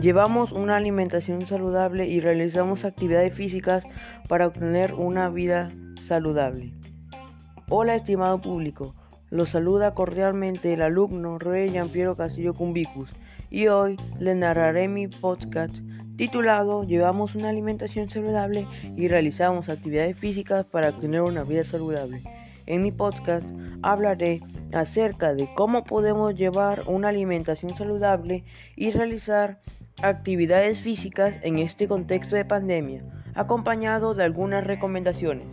Llevamos una alimentación saludable y realizamos actividades físicas para obtener una vida saludable. Hola estimado público, los saluda cordialmente el alumno Rey Piero Castillo Cumbicus y hoy les narraré mi podcast titulado Llevamos una alimentación saludable y realizamos actividades físicas para obtener una vida saludable. En mi podcast hablaré acerca de cómo podemos llevar una alimentación saludable y realizar actividades físicas en este contexto de pandemia, acompañado de algunas recomendaciones.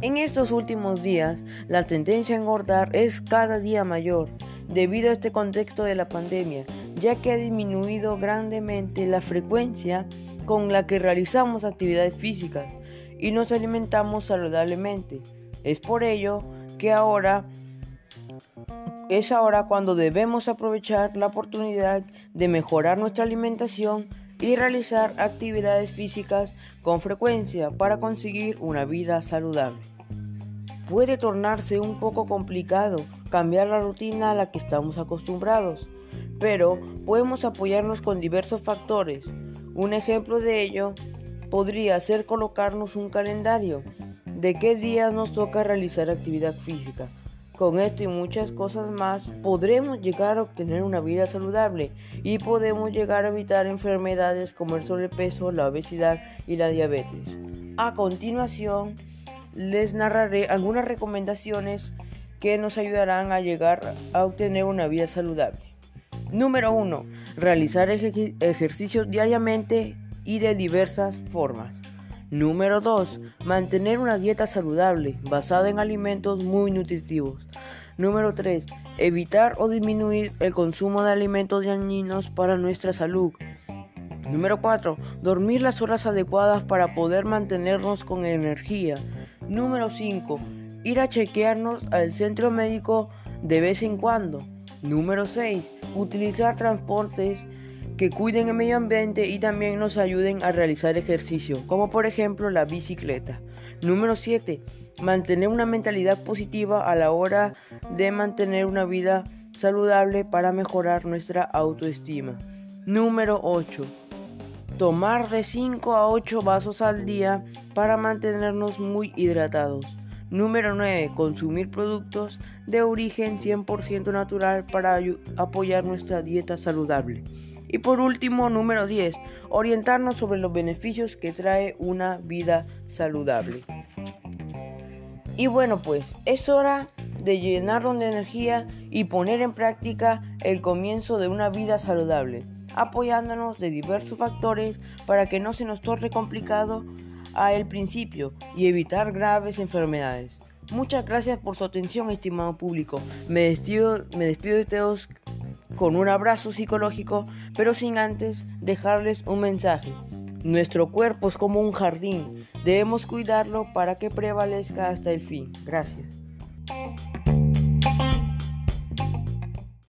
En estos últimos días, la tendencia a engordar es cada día mayor debido a este contexto de la pandemia, ya que ha disminuido grandemente la frecuencia con la que realizamos actividades físicas y nos alimentamos saludablemente. Es por ello que ahora es ahora cuando debemos aprovechar la oportunidad de mejorar nuestra alimentación y realizar actividades físicas con frecuencia para conseguir una vida saludable. Puede tornarse un poco complicado cambiar la rutina a la que estamos acostumbrados, pero podemos apoyarnos con diversos factores. Un ejemplo de ello podría ser colocarnos un calendario de qué días nos toca realizar actividad física con esto y muchas cosas más podremos llegar a obtener una vida saludable y podemos llegar a evitar enfermedades como el sobrepeso, la obesidad y la diabetes. A continuación les narraré algunas recomendaciones que nos ayudarán a llegar a obtener una vida saludable. Número 1. Realizar ejercicios diariamente y de diversas formas. Número 2. Mantener una dieta saludable basada en alimentos muy nutritivos. Número 3. Evitar o disminuir el consumo de alimentos dañinos para nuestra salud. Número 4. Dormir las horas adecuadas para poder mantenernos con energía. Número 5. Ir a chequearnos al centro médico de vez en cuando. Número 6. Utilizar transportes que cuiden el medio ambiente y también nos ayuden a realizar ejercicio, como por ejemplo la bicicleta. Número 7. Mantener una mentalidad positiva a la hora de mantener una vida saludable para mejorar nuestra autoestima. Número 8. Tomar de 5 a 8 vasos al día para mantenernos muy hidratados. Número 9. Consumir productos de origen 100% natural para apoyar nuestra dieta saludable. Y por último, número 10, orientarnos sobre los beneficios que trae una vida saludable. Y bueno, pues es hora de llenarnos de energía y poner en práctica el comienzo de una vida saludable, apoyándonos de diversos factores para que no se nos torne complicado a el principio y evitar graves enfermedades. Muchas gracias por su atención, estimado público. Me despido, me despido de todos con un abrazo psicológico, pero sin antes dejarles un mensaje. Nuestro cuerpo es como un jardín, debemos cuidarlo para que prevalezca hasta el fin. Gracias.